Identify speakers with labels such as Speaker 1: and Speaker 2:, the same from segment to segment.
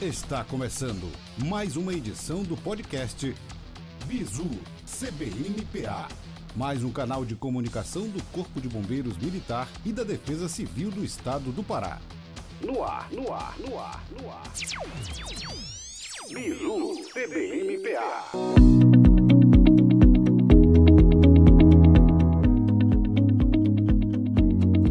Speaker 1: Está começando mais uma edição do podcast Bizu CBMPA, mais um canal de comunicação do Corpo de Bombeiros Militar e da Defesa Civil do Estado do Pará. No ar, no ar, no ar, no ar. Bizu CBMPA.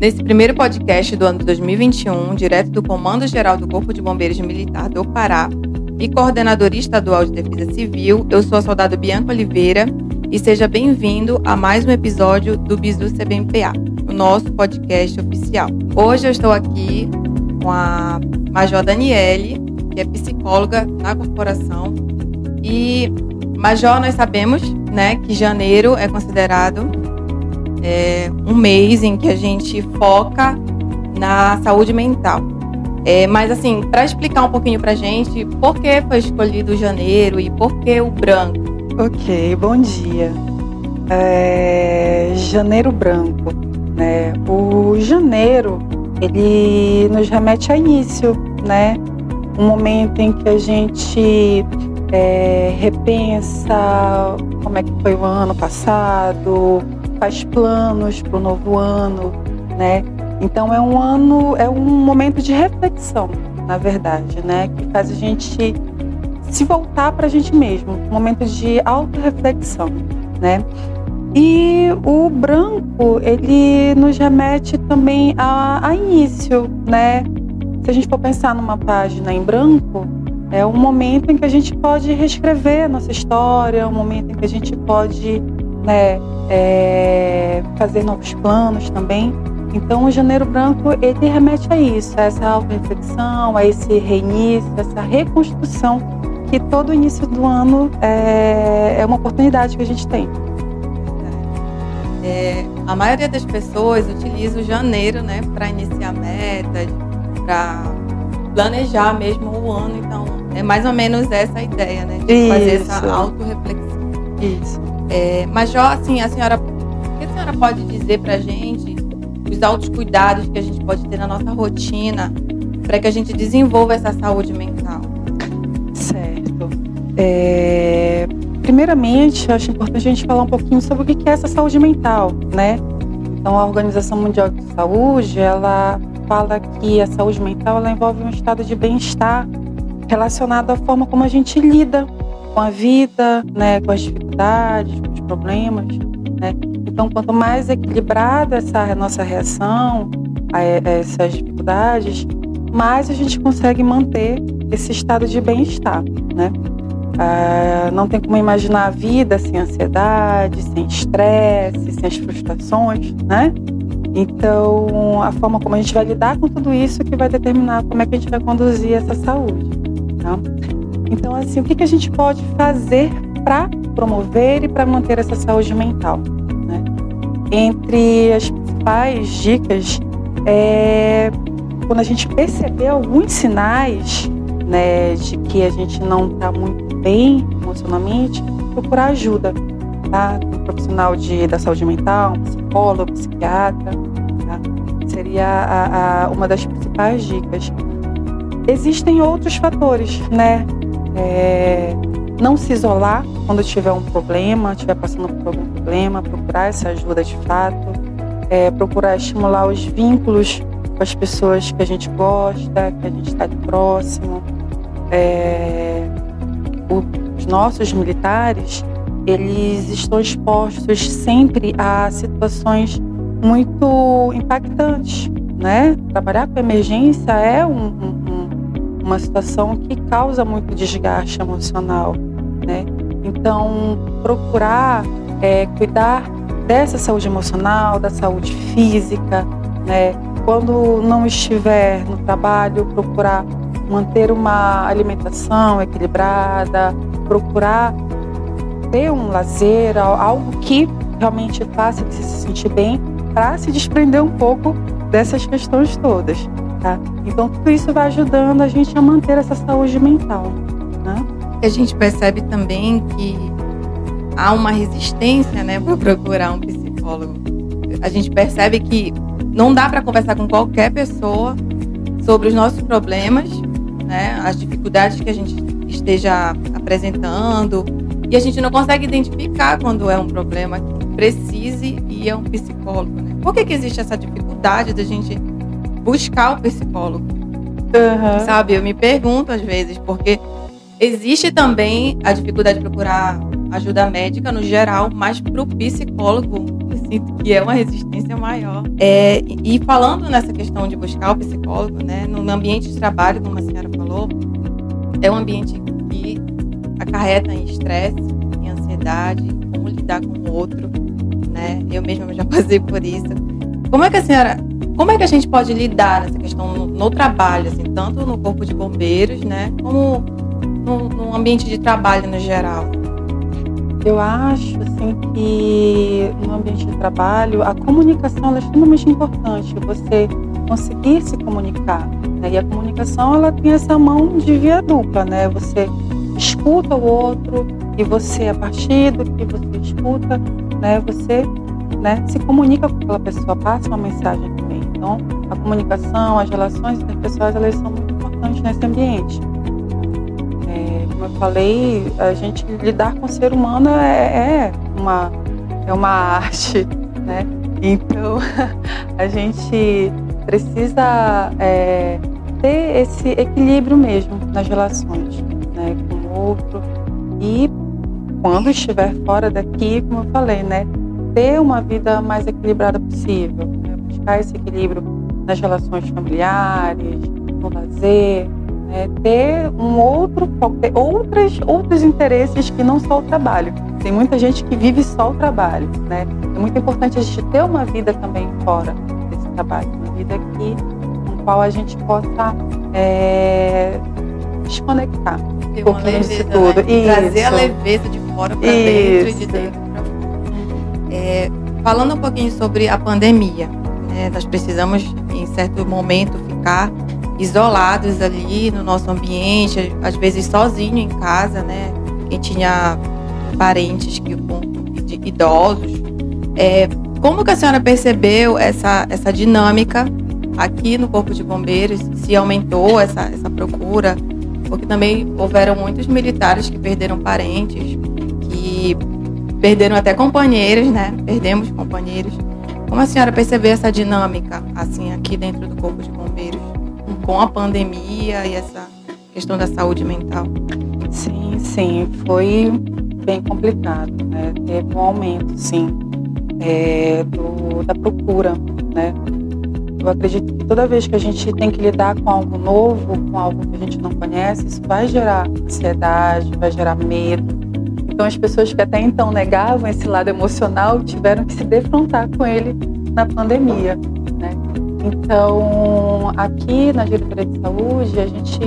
Speaker 2: Nesse primeiro podcast do ano de 2021, direto do Comando Geral do Corpo de Bombeiros Militar do Pará e coordenadora estadual de Defesa Civil, eu sou a soldado Bianca Oliveira e seja bem-vindo a mais um episódio do Bisu CBMPA, o nosso podcast oficial. Hoje eu estou aqui com a Major Daniele, que é psicóloga na corporação. E, Major, nós sabemos né, que janeiro é considerado é, um mês em que a gente foca na saúde mental. É, mas assim, para explicar um pouquinho para gente por que foi escolhido janeiro e por que o branco.
Speaker 3: Ok, bom dia. É, janeiro branco, né? O janeiro ele nos remete a início, né? Um momento em que a gente é, repensa como é que foi o ano passado, faz planos para o novo ano, né? Então é um ano, é um momento de reflexão, na verdade, né? Que faz a gente se voltar para a gente mesmo, um momento de autorreflexão, né? E o branco, ele nos remete também a, a início, né? Se a gente for pensar numa página em branco, é um momento em que a gente pode reescrever a nossa história, um momento em que a gente pode né, é, fazer novos planos também. Então, o Janeiro Branco ele remete a isso, a essa auto-reflexão, a esse reinício, essa reconstrução que todo início do ano é, é uma oportunidade que a gente tem.
Speaker 2: É, a maioria das pessoas utiliza o janeiro, né, para iniciar metas, para planejar mesmo o ano. Então, é mais ou menos essa a ideia, né, de
Speaker 3: Isso.
Speaker 2: fazer essa auto-reflexão.
Speaker 3: Isso.
Speaker 2: É, Jó, assim, a senhora, o que a senhora pode dizer para a gente os altos cuidados que a gente pode ter na nossa rotina para que a gente desenvolva essa saúde mental?
Speaker 3: Certo. É, primeiramente, acho importante a gente falar um pouquinho sobre o que é essa saúde mental, né? Então, a Organização Mundial de Saúde, ela fala que a saúde mental ela envolve um estado de bem-estar relacionado à forma como a gente lida com a vida, né, com as com os problemas, né? Então, quanto mais equilibrada essa nossa reação a essas dificuldades, mais a gente consegue manter esse estado de bem-estar, né? Ah, não tem como imaginar a vida sem ansiedade, sem estresse, sem as frustrações, né? Então, a forma como a gente vai lidar com tudo isso que vai determinar como é que a gente vai conduzir essa saúde. Tá? Então, assim, o que a gente pode fazer para promover e para manter essa saúde mental? Né? Entre as principais dicas é quando a gente perceber alguns sinais né, de que a gente não está muito bem emocionalmente, procurar ajuda. Tá? Um profissional de, da saúde mental, um psicólogo, psiquiatra, tá? seria a, a, uma das principais dicas. Existem outros fatores, né? É, não se isolar quando tiver um problema, estiver passando por algum problema, procurar essa ajuda de fato, é, procurar estimular os vínculos com as pessoas que a gente gosta, que a gente está próximo. É, os nossos militares, eles estão expostos sempre a situações muito impactantes, né? Trabalhar com emergência é um, um, uma situação que causa muito desgaste emocional, né? Então, procurar é, cuidar dessa saúde emocional, da saúde física, né? Quando não estiver no trabalho, procurar manter uma alimentação equilibrada, procurar ter um lazer, algo que realmente faça você se sentir bem, para se desprender um pouco dessas questões todas. Tá? Então, tudo isso vai ajudando a gente a manter essa saúde mental. Né?
Speaker 2: A gente percebe também que há uma resistência né, para procurar um psicólogo. A gente percebe que não dá para conversar com qualquer pessoa sobre os nossos problemas né, as dificuldades que a gente esteja apresentando, e a gente não consegue identificar quando é um problema que precise ir a um psicólogo. Né? Por que, que existe essa dificuldade da gente buscar o psicólogo? Uhum. Sabe, eu me pergunto às vezes, porque existe também a dificuldade de procurar ajuda médica no geral, mas para o psicólogo eu sinto que é uma resistência maior. É, e falando nessa questão de buscar o psicólogo, né, no ambiente de trabalho, como a senhora falou, é um ambiente que acarreta em estresse, em ansiedade, como lidar com o outro, né? Eu mesma já passei por isso. Como é que a senhora, como é que a gente pode lidar nessa questão no, no trabalho, assim, tanto no corpo de bombeiros, né, como no, no ambiente de trabalho no geral?
Speaker 3: Eu acho assim que no ambiente de trabalho a comunicação é extremamente importante. Você conseguir se comunicar. Né? E a comunicação ela tem essa mão de via dupla, né? Você escuta o outro e você a partir do que você escuta, né? Você né, se comunica com aquela pessoa, passa uma mensagem também. Então, a comunicação, as relações interpessoais, elas são muito importantes nesse ambiente falei, a gente lidar com o ser humano é, é uma, é uma arte, né? Então, a gente precisa é, ter esse equilíbrio mesmo nas relações, né, com o outro. E quando estiver fora daqui, como eu falei, né, ter uma vida mais equilibrada possível, né, buscar esse equilíbrio nas relações familiares, no lazer, é, ter um outro, ter outras, outros interesses que não só o trabalho. Tem muita gente que vive só o trabalho, né? É muito importante a gente ter uma vida também fora desse trabalho, uma vida que, com qual a gente possa é, desconectar
Speaker 2: ter um pouquinho leveza, disso tudo. Né? Trazer a leveza de fora para dentro e de dentro. É, falando um pouquinho sobre a pandemia, né? nós precisamos, em certo momento, ficar isolados ali no nosso ambiente, às vezes sozinho em casa, né? Quem tinha parentes que idosos. É, como que a senhora percebeu essa, essa dinâmica aqui no Corpo de Bombeiros? Se aumentou essa, essa procura? Porque também houveram muitos militares que perderam parentes, que perderam até companheiros, né? Perdemos companheiros. Como a senhora percebeu essa dinâmica, assim, aqui dentro do Corpo de Bombeiros? Com a pandemia e essa questão da saúde mental?
Speaker 3: Sim, sim, foi bem complicado, né? Teve um aumento, sim, é, do, da procura, né? Eu acredito que toda vez que a gente tem que lidar com algo novo, com algo que a gente não conhece, isso vai gerar ansiedade, vai gerar medo. Então, as pessoas que até então negavam esse lado emocional tiveram que se defrontar com ele na pandemia, né? Então, aqui na diretoria de saúde, a gente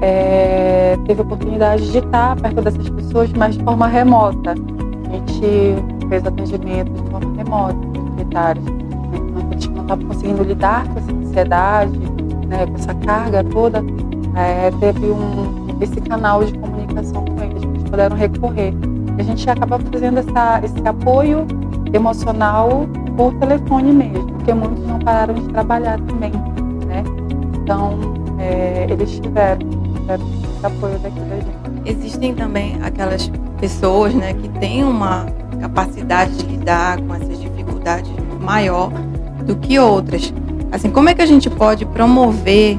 Speaker 3: é, teve a oportunidade de estar perto dessas pessoas, mas de forma remota. A gente fez atendimento de forma remota com os militares. Então, a gente não estava conseguindo lidar com essa ansiedade, né, com essa carga toda. É, teve um, esse canal de comunicação com eles, que eles puderam recorrer. A gente acaba fazendo essa, esse apoio emocional por telefone mesmo, porque muitos não pararam de trabalhar também, né? Então, é, eles tiveram, tiveram apoio daqui da gente.
Speaker 2: Existem também aquelas pessoas, né, que têm uma capacidade de lidar com essas dificuldades maior do que outras. Assim, como é que a gente pode promover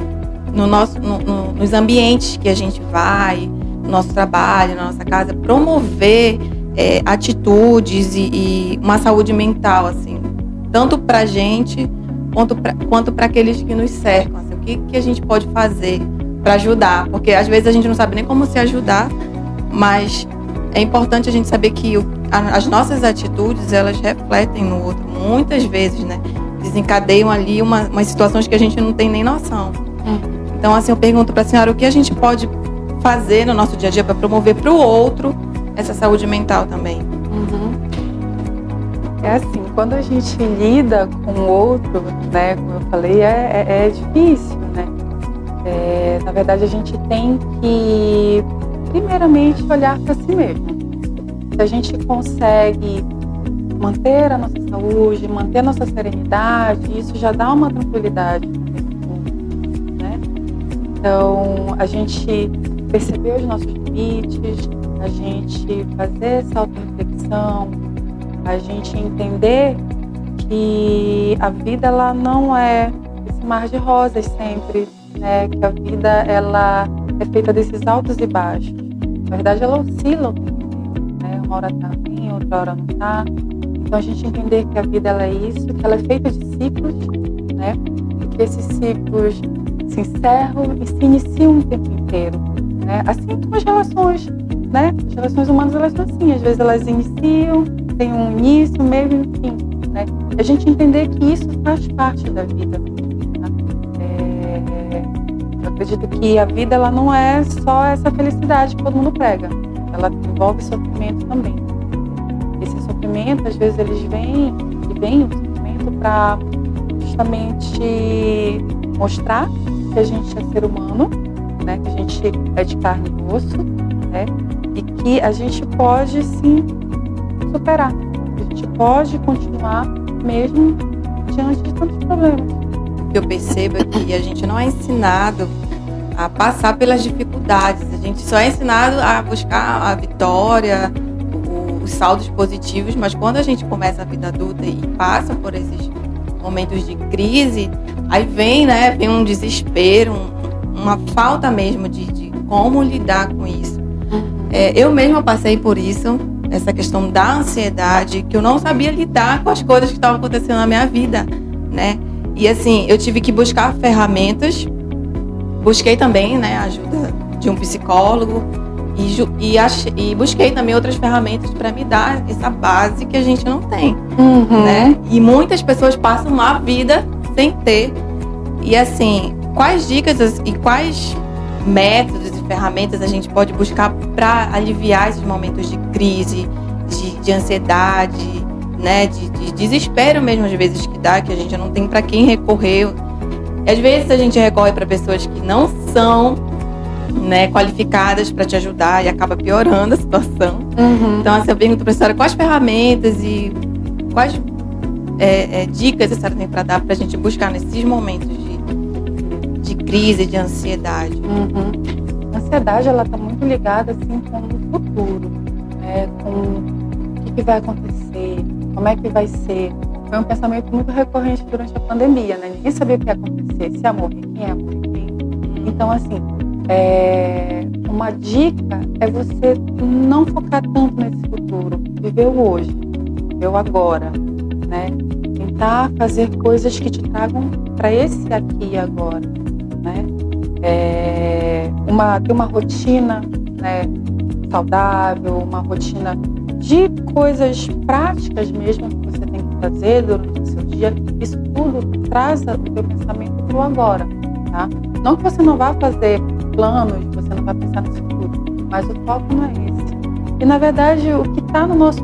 Speaker 2: no nosso, no, no, nos ambientes que a gente vai, no nosso trabalho, na nossa casa, promover é, atitudes e, e, uma saúde mental, assim, tanto para a gente quanto para aqueles que nos cercam. Assim, o que, que a gente pode fazer para ajudar? Porque às vezes a gente não sabe nem como se ajudar, mas é importante a gente saber que o, a, as nossas atitudes elas refletem no outro muitas vezes, né? Desencadeiam ali uma, umas situações que a gente não tem nem noção. Hum. Então, assim, eu pergunto para a senhora o que a gente pode fazer no nosso dia a dia para promover para o outro essa saúde mental também.
Speaker 3: É assim, quando a gente lida com o outro, né, como eu falei, é, é, é difícil, né? É, na verdade, a gente tem que, primeiramente, olhar para si mesmo. Se a gente consegue manter a nossa saúde, manter a nossa serenidade, isso já dá uma tranquilidade, né? Então, a gente perceber os nossos limites, a gente fazer essa auto-reflexão, a gente entender que a vida ela não é esse mar de rosas sempre, né? Que a vida ela é feita desses altos e baixos. Na verdade, ela oscila, né? Uma hora tá bem, outra hora não tá. Então a gente entender que a vida ela é isso, que ela é feita de ciclos, né? E que esses ciclos se encerram e se iniciam o tempo inteiro, né? Assim como as relações, né? As relações humanas elas são assim, às vezes elas iniciam, tem um início, meio e um fim, né? A gente entender que isso faz parte da vida. Tá? É... Eu acredito que a vida ela não é só essa felicidade que todo mundo prega, ela envolve sofrimento também. Esse sofrimento, às vezes, eles vêm e vem o sofrimento para justamente mostrar que a gente é ser humano, né? Que a gente é de carne e osso, né? E que a gente pode sim superar. A gente pode continuar mesmo diante de tantos problemas.
Speaker 2: Eu percebo é que a gente não é ensinado a passar pelas dificuldades. A gente só é ensinado a buscar a vitória, os saldos positivos, mas quando a gente começa a vida adulta e passa por esses momentos de crise, aí vem, né, vem um desespero, um, uma falta mesmo de, de, como lidar com isso. É, eu mesma passei por isso, essa questão da ansiedade, que eu não sabia lidar com as coisas que estavam acontecendo na minha vida, né? E assim, eu tive que buscar ferramentas, busquei também, né, a ajuda de um psicólogo, e, e, achei, e busquei também outras ferramentas para me dar essa base que a gente não tem, uhum. né? E muitas pessoas passam uma vida sem ter. E assim, quais dicas e quais métodos ferramentas a gente pode buscar para aliviar esses momentos de crise, de, de ansiedade, né? De, de, desespero mesmo às vezes que dá, que a gente não tem para quem recorrer. Às vezes a gente recorre para pessoas que não são né, qualificadas para te ajudar e acaba piorando a situação. Uhum. Então, assim, eu pergunto para a senhora quais ferramentas e quais é, é, dicas a senhora tem para dar para a gente buscar nesses momentos de, de crise, de ansiedade.
Speaker 3: Uhum. Ansiedade, ela está muito ligada, assim, com o futuro, né, com o que, vai acontecer, como é que vai ser. Foi um pensamento muito recorrente durante a pandemia, né? Ninguém sabia o que ia acontecer, se ia morrer, quem ia morrer. Então, assim, é, uma dica é você não focar tanto nesse futuro, viver o hoje, viver o agora, né? Tentar fazer coisas que te tragam para esse aqui e agora, né? É, uma, ter uma rotina né, saudável, uma rotina de coisas práticas mesmo que você tem que fazer durante o seu dia, isso tudo traz o teu pensamento para o agora, tá? Não que você não vá fazer planos, você não vai pensar no futuro, mas o foco não é esse. E na verdade, o que está no nosso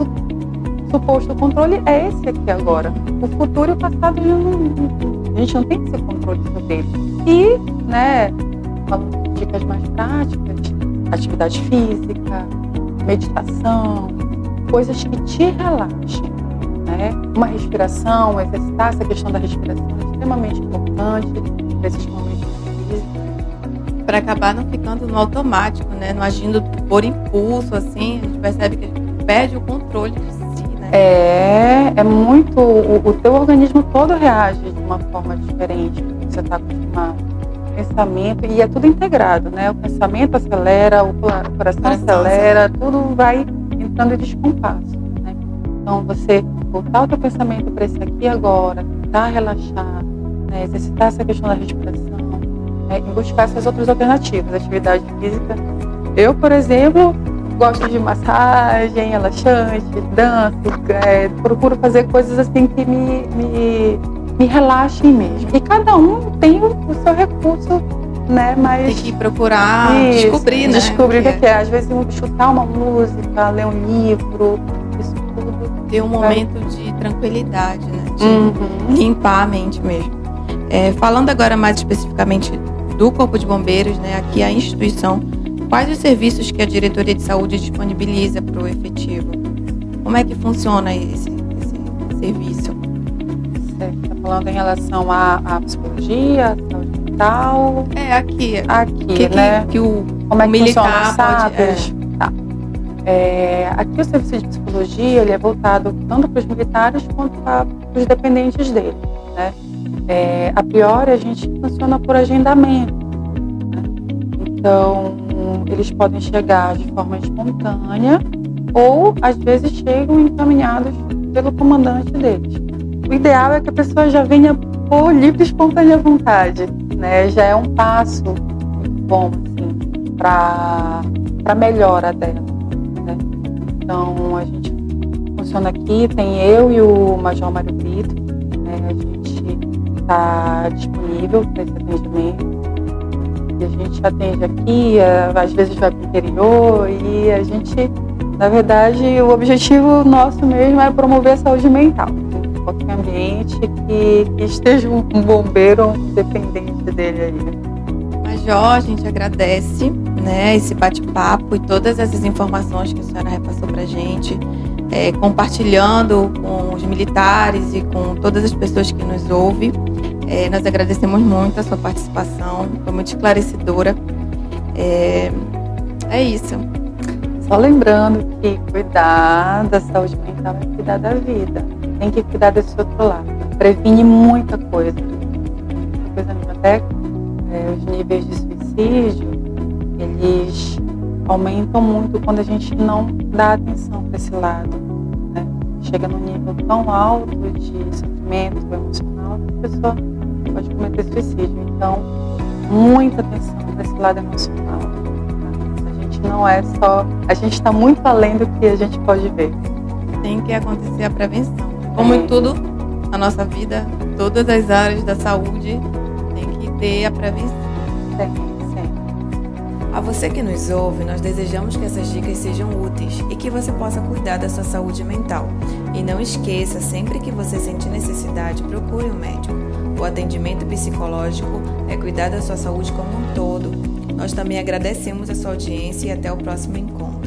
Speaker 3: suposto controle é esse aqui agora. O futuro e o passado a gente não tem esse controle sobre ele. E, né, dicas mais práticas, atividade física, meditação, coisas que te relaxem. Né? Uma respiração, exercitar essa questão da respiração é extremamente importante nesses momentos
Speaker 2: para acabar não ficando no automático, né? Não agindo por impulso, assim, a gente percebe que a gente perde o controle de si, né?
Speaker 3: É, é muito. O, o teu organismo todo reage de uma forma diferente do que você está acostumado. Pensamento, e é tudo integrado, né? O pensamento acelera, o coração acelera, tudo vai entrando em descompasso. Né? Então, você voltar o teu pensamento para esse aqui agora, tentar relaxar, né? exercitar essa questão da respiração né, e buscar essas outras alternativas, atividade física. Eu, por exemplo, gosto de massagem, relaxante, dança, é, procuro fazer coisas assim que me, me, me relaxem mesmo. E cada um tem o seu recurso, né? Mas
Speaker 2: tem que procurar isso, descobrir, né?
Speaker 3: Descobrir o que é. é. Às vezes chutar uma música, ler um livro, isso tudo.
Speaker 2: Ter um momento de tranquilidade, né? De uhum. limpar a mente mesmo. É, falando agora mais especificamente do Corpo de Bombeiros, né, aqui a instituição, quais os serviços que a Diretoria de Saúde disponibiliza para o efetivo? Como é que funciona esse, esse serviço?
Speaker 3: Você está falando em relação à, à psicologia, à saúde mental.
Speaker 2: É, aqui.
Speaker 3: Aqui,
Speaker 2: que,
Speaker 3: né?
Speaker 2: Que, que o,
Speaker 3: Como é
Speaker 2: o
Speaker 3: que
Speaker 2: militar
Speaker 3: funciona,
Speaker 2: pode.
Speaker 3: SAPs? Tá. É, aqui o serviço de psicologia ele é voltado tanto para os militares quanto para os dependentes dele. Né? É, a priori, a gente funciona por agendamento. Né? Então, eles podem chegar de forma espontânea ou, às vezes, chegam encaminhados pelo comandante deles. O ideal é que a pessoa já venha por livre e espontânea vontade. Né? Já é um passo bom assim, para a melhora dela. Né? Então, a gente funciona aqui, tem eu e o Major Mário Brito. Né? A gente está disponível para esse atendimento. E a gente atende aqui, às vezes vai para o interior e a gente, na verdade, o objetivo nosso mesmo é promover a saúde mental. Qualquer ambiente que, que esteja um bombeiro dependente dele aí.
Speaker 2: Major, a gente agradece né, esse bate-papo e todas essas informações que a senhora repassou para a gente, é, compartilhando com os militares e com todas as pessoas que nos ouvem. É, nós agradecemos muito a sua participação, foi muito esclarecedora. É, é isso.
Speaker 3: Só lembrando que cuidar da saúde mental é cuidar da vida. Tem que cuidar desse outro lado. Previne muita coisa. Muita coisa mesmo. Até é, os níveis de suicídio, eles aumentam muito quando a gente não dá atenção para esse lado. Né? Chega num nível tão alto de sofrimento emocional que a pessoa pode cometer suicídio. Então, muita atenção para esse lado emocional. A gente não é só. A gente está muito além do que a gente pode ver.
Speaker 2: Tem que acontecer a prevenção. Como em tudo na nossa vida, todas as áreas da saúde, tem que ter a prevenção. A você que nos ouve, nós desejamos que essas dicas sejam úteis e que você possa cuidar da sua saúde mental. E não esqueça, sempre que você sentir necessidade, procure um médico. O atendimento psicológico é cuidar da sua saúde como um todo. Nós também agradecemos a sua audiência e até o próximo encontro.